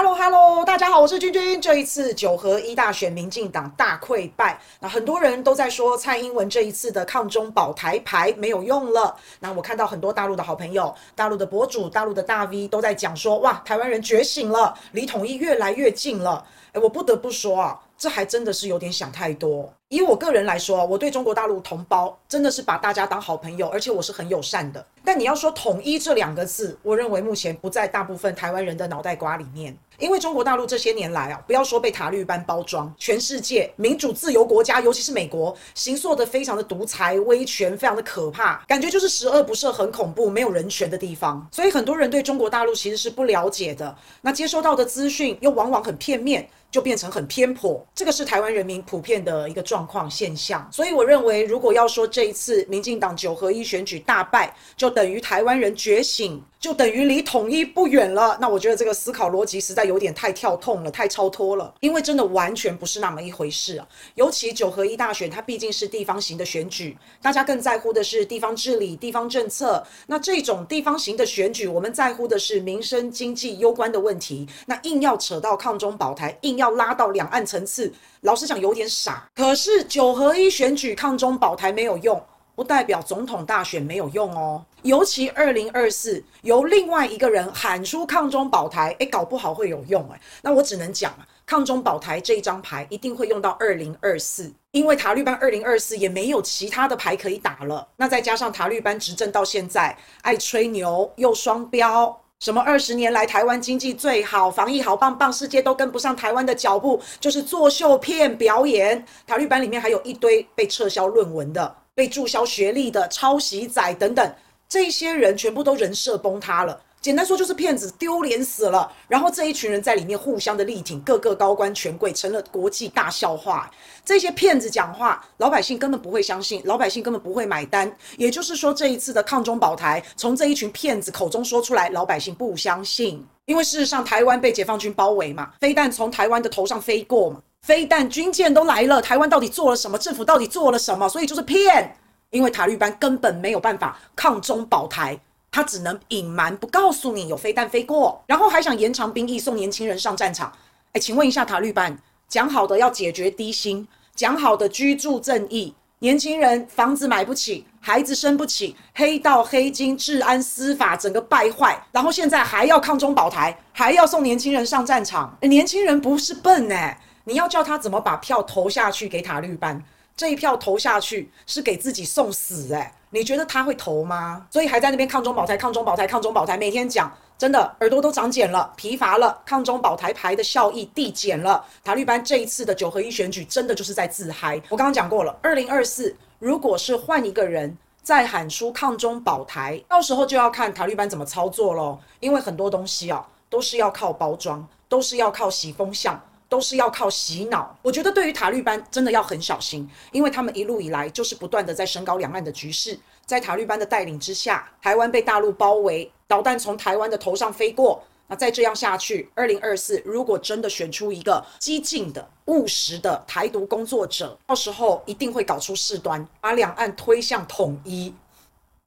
Hello Hello，大家好，我是君君。这一次九合一大选，民进党大溃败。那很多人都在说蔡英文这一次的抗中保台牌没有用了。那我看到很多大陆的好朋友、大陆的博主、大陆的大 V 都在讲说，哇，台湾人觉醒了，离统一越来越近了。诶，我不得不说啊。这还真的是有点想太多。以我个人来说，我对中国大陆同胞真的是把大家当好朋友，而且我是很友善的。但你要说统一这两个字，我认为目前不在大部分台湾人的脑袋瓜里面。因为中国大陆这些年来啊，不要说被塔绿班包装，全世界民主自由国家，尤其是美国，形塑得非常的独裁、威权，非常的可怕，感觉就是十恶不赦，很恐怖，没有人权的地方。所以很多人对中国大陆其实是不了解的，那接收到的资讯又往往很片面。就变成很偏颇，这个是台湾人民普遍的一个状况现象。所以我认为，如果要说这一次民进党九合一选举大败，就等于台湾人觉醒。就等于离统一不远了。那我觉得这个思考逻辑实在有点太跳痛了，太超脱了。因为真的完全不是那么一回事啊。尤其九合一大选，它毕竟是地方型的选举，大家更在乎的是地方治理、地方政策。那这种地方型的选举，我们在乎的是民生经济攸关的问题。那硬要扯到抗中保台，硬要拉到两岸层次，老实讲有点傻。可是九合一选举抗中保台没有用。不代表总统大选没有用哦，尤其二零二四由另外一个人喊出抗中保台，诶，搞不好会有用诶。那我只能讲啊，抗中保台这一张牌一定会用到二零二四，因为塔利班二零二四也没有其他的牌可以打了。那再加上塔利班执政到现在，爱吹牛又双标，什么二十年来台湾经济最好，防疫好棒棒，世界都跟不上台湾的脚步，就是作秀骗表演。塔绿班里面还有一堆被撤销论文的。被注销学历的抄袭仔等等，这些人全部都人设崩塌了。简单说就是骗子，丢脸死了。然后这一群人在里面互相的力挺，各个高官权贵成了国际大笑话。这些骗子讲话，老百姓根本不会相信，老百姓根本不会买单。也就是说，这一次的抗中保台，从这一群骗子口中说出来，老百姓不相信。因为事实上，台湾被解放军包围嘛，飞弹从台湾的头上飞过嘛。飞弹、军舰都来了，台湾到底做了什么？政府到底做了什么？所以就是骗，因为塔利班根本没有办法抗中保台，他只能隐瞒，不告诉你有飞弹飞过，然后还想延长兵役，送年轻人上战场。哎，请问一下塔利班，讲好的要解决低薪，讲好的居住正义，年轻人房子买不起，孩子生不起，黑道黑金、治安司法整个败坏，然后现在还要抗中保台，还要送年轻人上战场。年轻人不是笨哎。你要叫他怎么把票投下去给塔绿班？这一票投下去是给自己送死诶，你觉得他会投吗？所以还在那边抗中保台、抗中保台、抗中保台，每天讲，真的耳朵都长茧了、疲乏了。抗中保台牌的效益递减了。塔绿班这一次的九合一选举，真的就是在自嗨。我刚刚讲过了，二零二四如果是换一个人再喊出抗中保台，到时候就要看塔绿班怎么操作喽。因为很多东西啊，都是要靠包装，都是要靠洗风向。都是要靠洗脑，我觉得对于塔利班真的要很小心，因为他们一路以来就是不断的在升高两岸的局势，在塔利班的带领之下，台湾被大陆包围，导弹从台湾的头上飞过，那再这样下去，二零二四如果真的选出一个激进的、务实的台独工作者，到时候一定会搞出事端，把两岸推向统一。